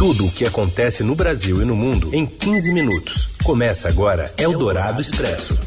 Tudo o que acontece no Brasil e no mundo em 15 minutos. Começa agora Eldorado Expresso.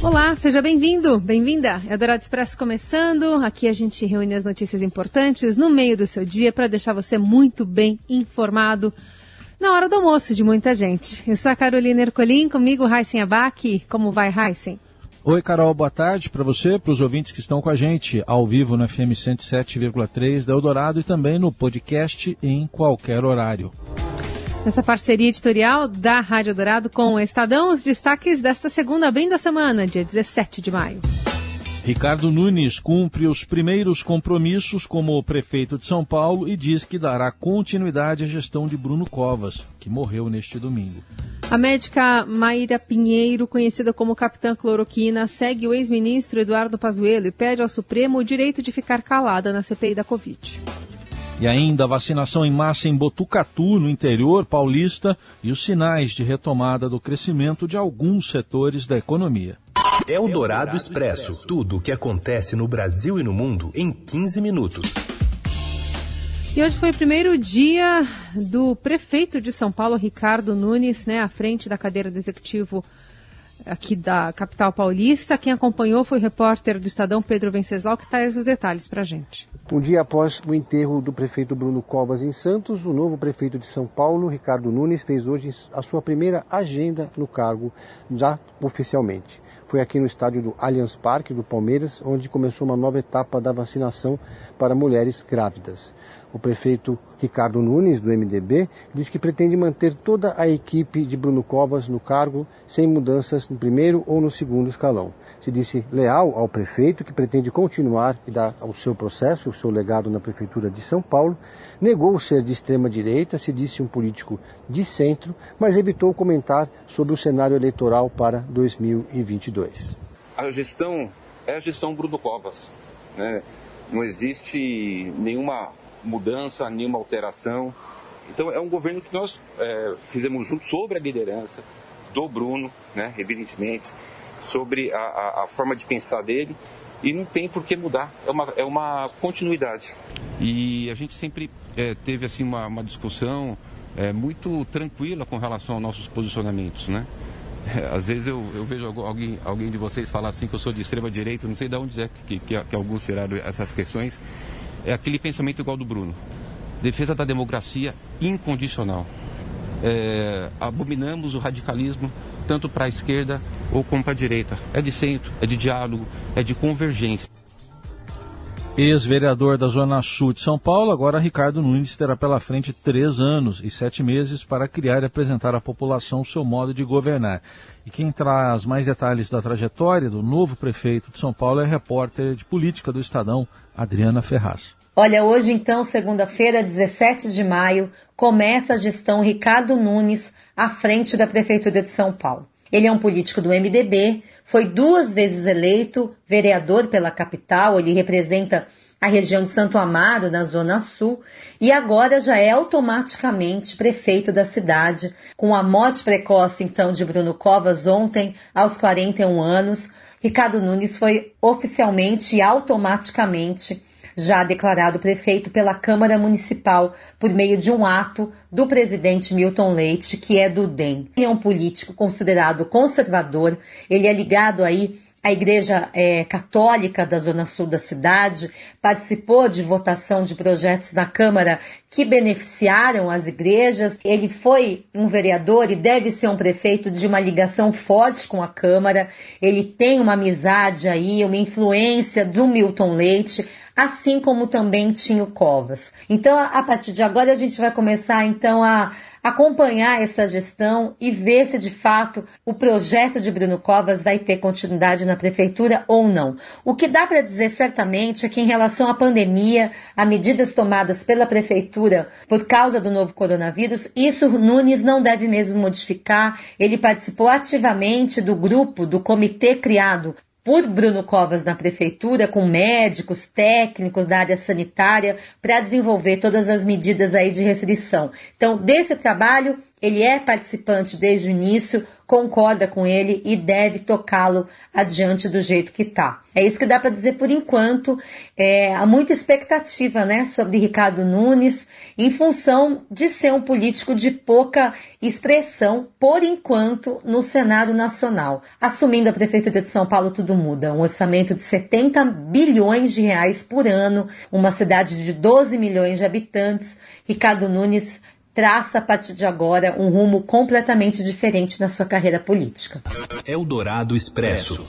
Olá, seja bem-vindo, bem-vinda. Eldorado Expresso começando. Aqui a gente reúne as notícias importantes no meio do seu dia para deixar você muito bem informado na hora do almoço de muita gente. Eu sou a Carolina Ercolim, comigo Raíssen Abac. Como vai, Raíssen? Oi, Carol, boa tarde para você, para os ouvintes que estão com a gente ao vivo no FM 107,3 da Eldorado e também no podcast em qualquer horário. Nessa parceria editorial da Rádio Dourado com o Estadão, os destaques desta segunda bem da semana, dia 17 de maio. Ricardo Nunes cumpre os primeiros compromissos como prefeito de São Paulo e diz que dará continuidade à gestão de Bruno Covas, que morreu neste domingo. A médica Maíra Pinheiro, conhecida como Capitã Cloroquina, segue o ex-ministro Eduardo Pazuello e pede ao Supremo o direito de ficar calada na CPI da Covid. E ainda a vacinação em massa em Botucatu, no interior paulista, e os sinais de retomada do crescimento de alguns setores da economia. É o Dourado Expresso. Tudo o que acontece no Brasil e no mundo em 15 minutos. E hoje foi o primeiro dia do prefeito de São Paulo, Ricardo Nunes, né, à frente da cadeira do executivo aqui da capital paulista. Quem acompanhou foi o repórter do Estadão, Pedro Venceslau, que traz os detalhes para a gente. Um dia após o enterro do prefeito Bruno Covas em Santos, o novo prefeito de São Paulo, Ricardo Nunes, fez hoje a sua primeira agenda no cargo, já oficialmente. Foi aqui no estádio do Allianz Parque, do Palmeiras, onde começou uma nova etapa da vacinação para mulheres grávidas. O prefeito Ricardo Nunes, do MDB, diz que pretende manter toda a equipe de Bruno Covas no cargo, sem mudanças no primeiro ou no segundo escalão. Se disse leal ao prefeito, que pretende continuar e dar o seu processo, o seu legado na Prefeitura de São Paulo. Negou ser de extrema-direita, se disse um político de centro, mas evitou comentar sobre o cenário eleitoral para 2022. A gestão é a gestão Bruno Covas. Né? Não existe nenhuma mudança, nenhuma alteração. Então é um governo que nós é, fizemos junto sobre a liderança do Bruno, né, evidentemente, sobre a, a, a, forma de pensar dele e não tem por que mudar, é uma, é uma continuidade. E a gente sempre é, teve assim uma, uma discussão é, muito tranquila com relação aos nossos posicionamentos, né? Às vezes eu, eu, vejo alguém, alguém de vocês falar assim que eu sou de extrema direita, não sei de onde é que, que, que alguns tiraram essas questões, é aquele pensamento igual do Bruno. Defesa da democracia incondicional. É, abominamos o radicalismo tanto para a esquerda ou como para a direita. É de centro, é de diálogo, é de convergência. Ex-vereador da Zona Sul de São Paulo, agora Ricardo Nunes terá pela frente três anos e sete meses para criar e apresentar à população seu modo de governar. E quem traz mais detalhes da trajetória do novo prefeito de São Paulo é a repórter de política do Estadão, Adriana Ferraz. Olha, hoje então, segunda-feira, 17 de maio, começa a gestão Ricardo Nunes à frente da Prefeitura de São Paulo. Ele é um político do MDB, foi duas vezes eleito vereador pela capital, ele representa a região de Santo Amaro, na Zona Sul, e agora já é automaticamente prefeito da cidade, com a morte precoce então de Bruno Covas ontem, aos 41 anos. Ricardo Nunes foi oficialmente e automaticamente já declarado prefeito pela Câmara Municipal por meio de um ato do presidente Milton Leite, que é do DEM. Ele é um político considerado conservador, ele é ligado aí a Igreja é, Católica da Zona Sul da cidade participou de votação de projetos na Câmara que beneficiaram as igrejas. Ele foi um vereador e deve ser um prefeito de uma ligação forte com a Câmara. Ele tem uma amizade aí, uma influência do Milton Leite assim como também tinha o Covas. Então, a partir de agora, a gente vai começar então a acompanhar essa gestão e ver se de fato o projeto de Bruno Covas vai ter continuidade na prefeitura ou não. O que dá para dizer certamente é que em relação à pandemia, a medidas tomadas pela prefeitura por causa do novo coronavírus, isso Nunes não deve mesmo modificar. Ele participou ativamente do grupo, do comitê criado por Bruno Covas na prefeitura, com médicos, técnicos da área sanitária, para desenvolver todas as medidas aí de restrição. Então, desse trabalho, ele é participante desde o início, concorda com ele e deve tocá-lo adiante do jeito que está. É isso que dá para dizer por enquanto. É, há muita expectativa né, sobre Ricardo Nunes, em função de ser um político de pouca expressão, por enquanto, no Senado Nacional. Assumindo a Prefeitura de São Paulo, tudo muda. Um orçamento de 70 bilhões de reais por ano, uma cidade de 12 milhões de habitantes. Ricardo Nunes traça a partir de agora um rumo completamente diferente na sua carreira política. Eldorado Expresso.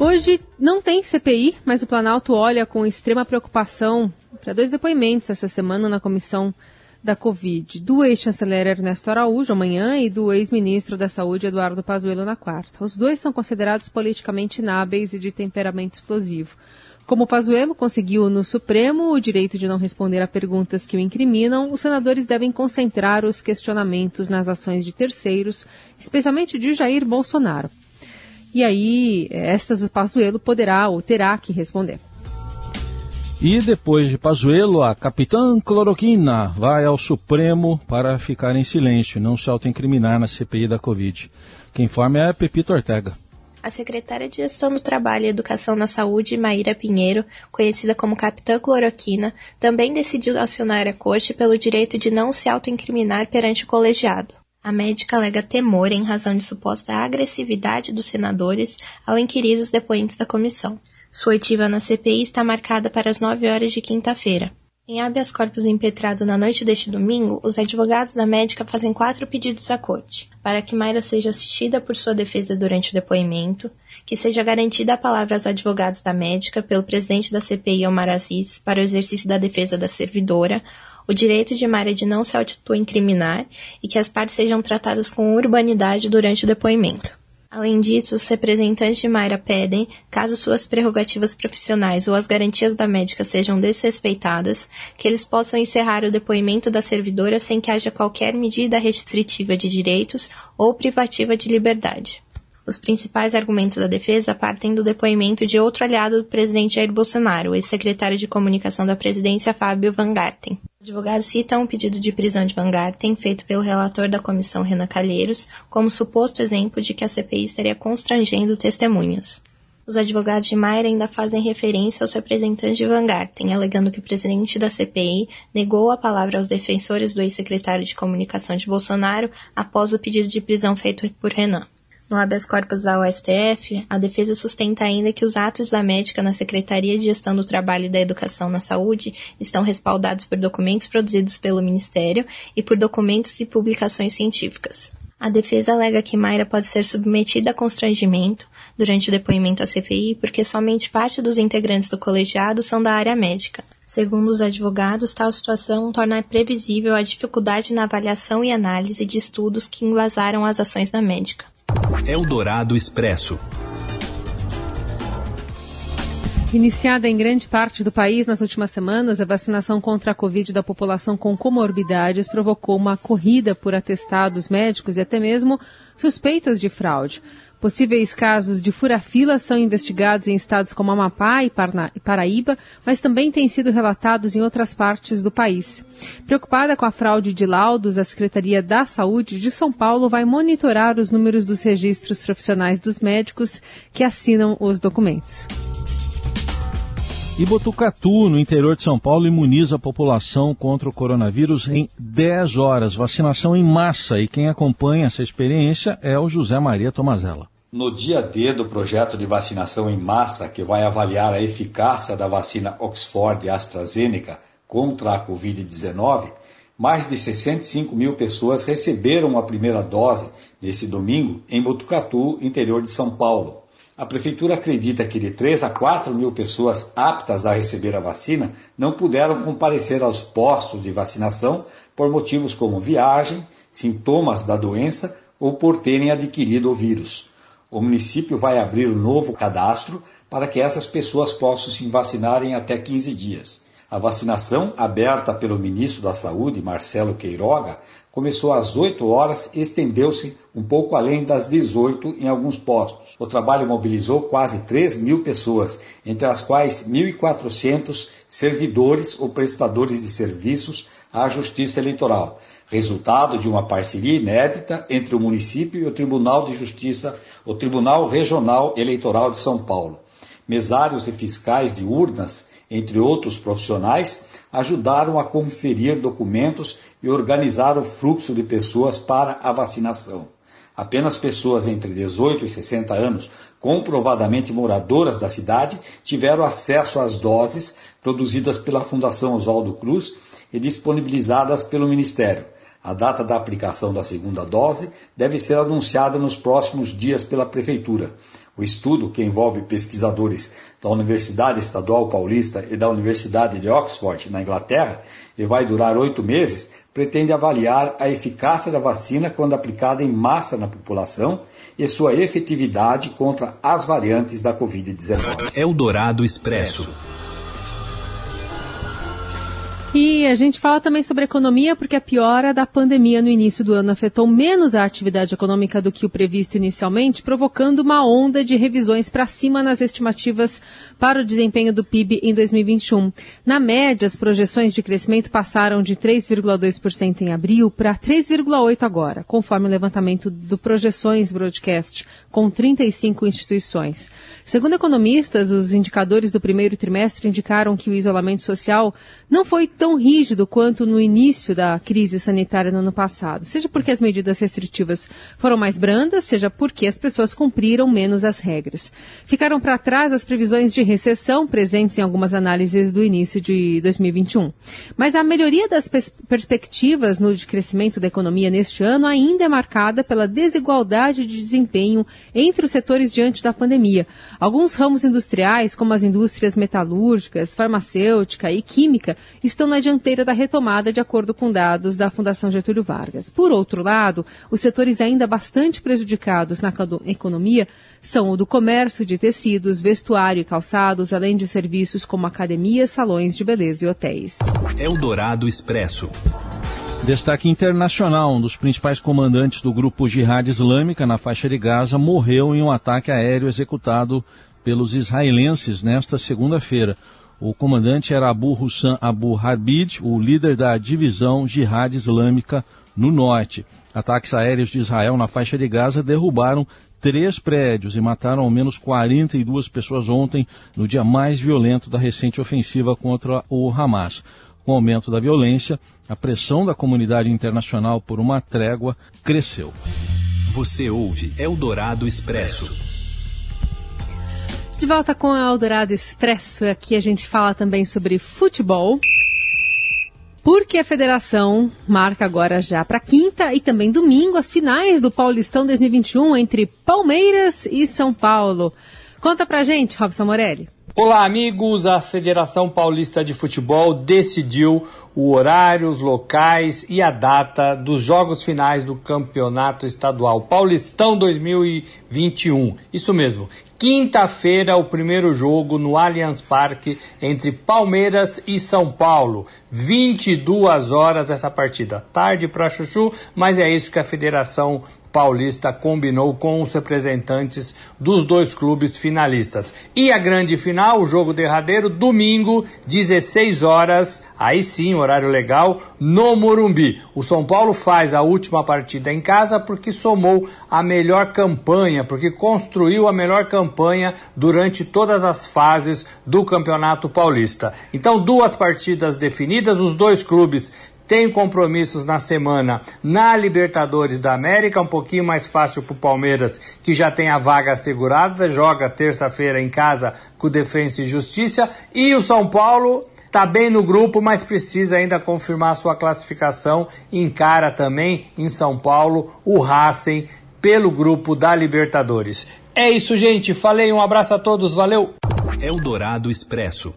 Hoje não tem CPI, mas o Planalto olha com extrema preocupação para dois depoimentos essa semana na comissão da Covid, do ex-chanceler Ernesto Araújo amanhã e do ex-ministro da Saúde Eduardo Pazuello na quarta. Os dois são considerados politicamente inábeis e de temperamento explosivo. Como Pazuello conseguiu no Supremo o direito de não responder a perguntas que o incriminam, os senadores devem concentrar os questionamentos nas ações de terceiros, especialmente de Jair Bolsonaro. E aí, estas o Pazuello poderá ou terá que responder. E depois de Pazuello, a capitã Cloroquina vai ao Supremo para ficar em silêncio e não se autoincriminar na CPI da Covid. Quem informa é a Pepito Ortega. A secretária de Gestão do Trabalho e Educação na Saúde, Maíra Pinheiro, conhecida como Capitã Cloroquina, também decidiu acionar a corte pelo direito de não se autoincriminar perante o colegiado. A médica alega temor em razão de suposta agressividade dos senadores ao inquirir os depoentes da comissão. Sua oitiva na CPI está marcada para as 9 horas de quinta-feira. Em habeas corpus impetrado na noite deste domingo, os advogados da médica fazem quatro pedidos à corte. Para que Mayra seja assistida por sua defesa durante o depoimento, que seja garantida a palavra aos advogados da médica pelo presidente da CPI, Omar Aziz, para o exercício da defesa da servidora, o direito de Mayra de não se auto-incriminar e que as partes sejam tratadas com urbanidade durante o depoimento. Além disso, os representantes de Mayra pedem, caso suas prerrogativas profissionais ou as garantias da médica sejam desrespeitadas, que eles possam encerrar o depoimento da servidora sem que haja qualquer medida restritiva de direitos ou privativa de liberdade. Os principais argumentos da defesa partem do depoimento de outro aliado do presidente Jair Bolsonaro, o ex-secretário de comunicação da presidência Fábio Van Garten. O advogado cita um pedido de prisão de Van Garten feito pelo relator da comissão Renan Calheiros como suposto exemplo de que a CPI estaria constrangendo testemunhas. Os advogados de Mayra ainda fazem referência aos representantes de Van Garten, alegando que o presidente da CPI negou a palavra aos defensores do ex-secretário de comunicação de Bolsonaro após o pedido de prisão feito por Renan. No habeas corpus ao STF, a defesa sustenta ainda que os atos da médica na Secretaria de Gestão do Trabalho e da Educação na Saúde estão respaldados por documentos produzidos pelo Ministério e por documentos e publicações científicas. A defesa alega que Mayra pode ser submetida a constrangimento durante o depoimento à CPI porque somente parte dos integrantes do colegiado são da área médica. Segundo os advogados, tal situação torna previsível a dificuldade na avaliação e análise de estudos que embasaram as ações da médica. Eldorado Expresso. Iniciada em grande parte do país nas últimas semanas, a vacinação contra a Covid da população com comorbidades provocou uma corrida por atestados médicos e até mesmo suspeitas de fraude. Possíveis casos de fura-fila são investigados em estados como Amapá e Paraíba, mas também têm sido relatados em outras partes do país. Preocupada com a fraude de laudos, a Secretaria da Saúde de São Paulo vai monitorar os números dos registros profissionais dos médicos que assinam os documentos. E Botucatu, no interior de São Paulo, imuniza a população contra o coronavírus em 10 horas. Vacinação em massa. E quem acompanha essa experiência é o José Maria Tomazella. No dia D do projeto de vacinação em massa, que vai avaliar a eficácia da vacina Oxford e AstraZeneca contra a Covid-19, mais de 65 mil pessoas receberam a primeira dose nesse domingo em Botucatu, interior de São Paulo. A prefeitura acredita que de 3 a 4 mil pessoas aptas a receber a vacina não puderam comparecer aos postos de vacinação por motivos como viagem, sintomas da doença ou por terem adquirido o vírus. O município vai abrir um novo cadastro para que essas pessoas possam se vacinar em até 15 dias. A vacinação, aberta pelo ministro da Saúde, Marcelo Queiroga, começou às 8 horas e estendeu-se um pouco além das 18 em alguns postos. O trabalho mobilizou quase 3 mil pessoas, entre as quais 1.400 servidores ou prestadores de serviços à Justiça Eleitoral. resultado de uma parceria inédita entre o município e o Tribunal de Justiça, o Tribunal Regional Eleitoral de São Paulo. Mesários e fiscais de urnas, entre outros profissionais, ajudaram a conferir documentos e organizar o fluxo de pessoas para a vacinação. Apenas pessoas entre 18 e 60 anos, comprovadamente moradoras da cidade, tiveram acesso às doses produzidas pela Fundação Oswaldo Cruz e disponibilizadas pelo Ministério. A data da aplicação da segunda dose deve ser anunciada nos próximos dias pela Prefeitura. O estudo, que envolve pesquisadores da Universidade Estadual Paulista e da Universidade de Oxford, na Inglaterra, e vai durar oito meses, pretende avaliar a eficácia da vacina quando aplicada em massa na população e sua efetividade contra as variantes da Covid-19. Eldorado Expresso. E a gente fala também sobre economia, porque a piora da pandemia no início do ano afetou menos a atividade econômica do que o previsto inicialmente, provocando uma onda de revisões para cima nas estimativas para o desempenho do PIB em 2021. Na média, as projeções de crescimento passaram de 3,2% em abril para 3,8% agora, conforme o levantamento do Projeções Broadcast, com 35 instituições. Segundo economistas, os indicadores do primeiro trimestre indicaram que o isolamento social não foi tão rígido quanto no início da crise sanitária no ano passado, seja porque as medidas restritivas foram mais brandas, seja porque as pessoas cumpriram menos as regras. Ficaram para trás as previsões de recessão presentes em algumas análises do início de 2021. Mas a melhoria das pers perspectivas no de crescimento da economia neste ano ainda é marcada pela desigualdade de desempenho entre os setores diante da pandemia. Alguns ramos industriais, como as indústrias metalúrgicas, farmacêutica e química, estão na dianteira da retomada, de acordo com dados da Fundação Getúlio Vargas. Por outro lado, os setores ainda bastante prejudicados na economia são o do comércio de tecidos, vestuário e calçados, além de serviços como academias, salões de beleza e hotéis. Eldorado Expresso. Destaque internacional: um dos principais comandantes do grupo Jihad Islâmica na faixa de Gaza morreu em um ataque aéreo executado pelos israelenses nesta segunda-feira. O comandante era Abu Hussan Abu Habid, o líder da divisão Jihad Islâmica no norte. Ataques aéreos de Israel na faixa de Gaza derrubaram três prédios e mataram ao menos 42 pessoas ontem, no dia mais violento da recente ofensiva contra o Hamas. Com o aumento da violência, a pressão da comunidade internacional por uma trégua cresceu. Você ouve Eldorado Expresso. De volta com o Eldorado Expresso, aqui a gente fala também sobre futebol. Porque a federação marca agora já para quinta e também domingo as finais do Paulistão 2021 entre Palmeiras e São Paulo. Conta pra gente, Robson Morelli. Olá, amigos. A Federação Paulista de Futebol decidiu o horário, os locais e a data dos jogos finais do Campeonato Estadual Paulistão 2021. Isso mesmo. Quinta-feira, o primeiro jogo no Allianz Parque entre Palmeiras e São Paulo. 22 horas essa partida. Tarde para Chuchu, mas é isso que a Federação Paulista combinou com os representantes dos dois clubes finalistas. E a grande final, o jogo derradeiro, domingo, 16 horas, aí sim, horário legal, no Morumbi. O São Paulo faz a última partida em casa porque somou a melhor campanha, porque construiu a melhor campanha durante todas as fases do Campeonato Paulista. Então, duas partidas definidas, os dois clubes tem compromissos na semana na Libertadores da América, um pouquinho mais fácil para o Palmeiras, que já tem a vaga assegurada, joga terça-feira em casa com Defensa e Justiça, e o São Paulo está bem no grupo, mas precisa ainda confirmar sua classificação. Encara também em São Paulo o Racing pelo grupo da Libertadores. É isso, gente. Falei, um abraço a todos, valeu! Eldorado Expresso.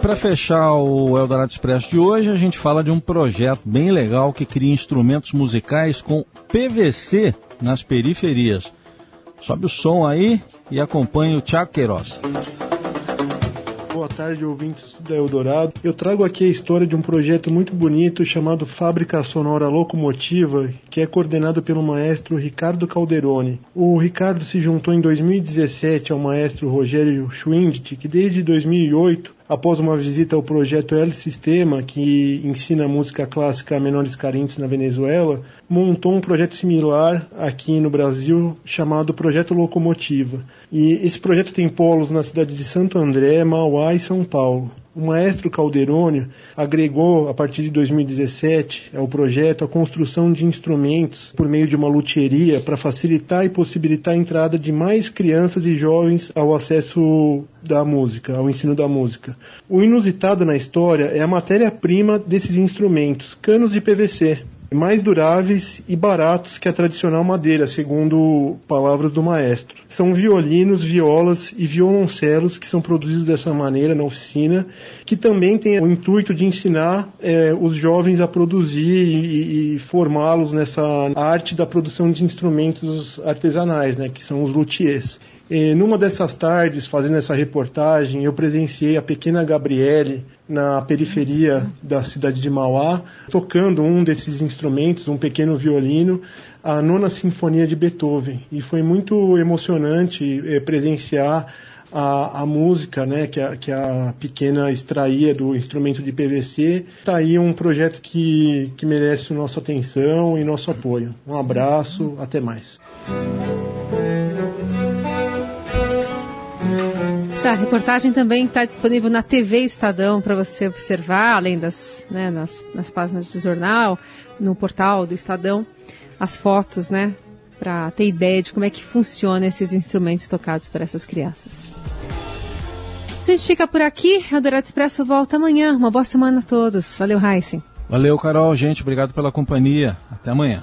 Para fechar o Eldorado Expresso de hoje, a gente fala de um projeto bem legal que cria instrumentos musicais com PVC nas periferias. Sobe o som aí e acompanhe o Tiago Queiroz. boa tarde, ouvintes da Eldorado. Eu trago aqui a história de um projeto muito bonito chamado Fábrica Sonora Locomotiva, que é coordenado pelo maestro Ricardo Calderoni. O Ricardo se juntou em 2017 ao maestro Rogério Schwindt, que desde 2008 após uma visita ao projeto El Sistema, que ensina música clássica a menores carentes na Venezuela, montou um projeto similar aqui no Brasil chamado Projeto Locomotiva. E esse projeto tem polos na cidade de Santo André, Mauá e São Paulo. O maestro Calderônio agregou, a partir de 2017, ao projeto a construção de instrumentos por meio de uma luthieria para facilitar e possibilitar a entrada de mais crianças e jovens ao acesso da música, ao ensino da música. O inusitado na história é a matéria-prima desses instrumentos, canos de PVC mais duráveis e baratos que a tradicional madeira, segundo palavras do maestro. São violinos, violas e violoncelos que são produzidos dessa maneira na oficina, que também tem o intuito de ensinar é, os jovens a produzir e, e formá-los nessa arte da produção de instrumentos artesanais, né, que são os luthiers. E numa dessas tardes, fazendo essa reportagem, eu presenciei a pequena Gabriele na periferia da cidade de Mauá, tocando um desses instrumentos, um pequeno violino, a nona sinfonia de Beethoven. E foi muito emocionante eh, presenciar a, a, música né, que, a, que a pequena extraía do instrumento de PVC. Está aí um projeto que, que merece nossa atenção e nosso apoio. Um abraço, até mais. Essa reportagem também está disponível na TV Estadão para você observar, além das né, nas, nas páginas do jornal, no portal do Estadão, as fotos, né? Para ter ideia de como é que funciona esses instrumentos tocados por essas crianças. A gente fica por aqui. A Dourado Expresso volta amanhã. Uma boa semana a todos. Valeu, Heisen. Valeu, Carol. Gente, obrigado pela companhia. Até amanhã.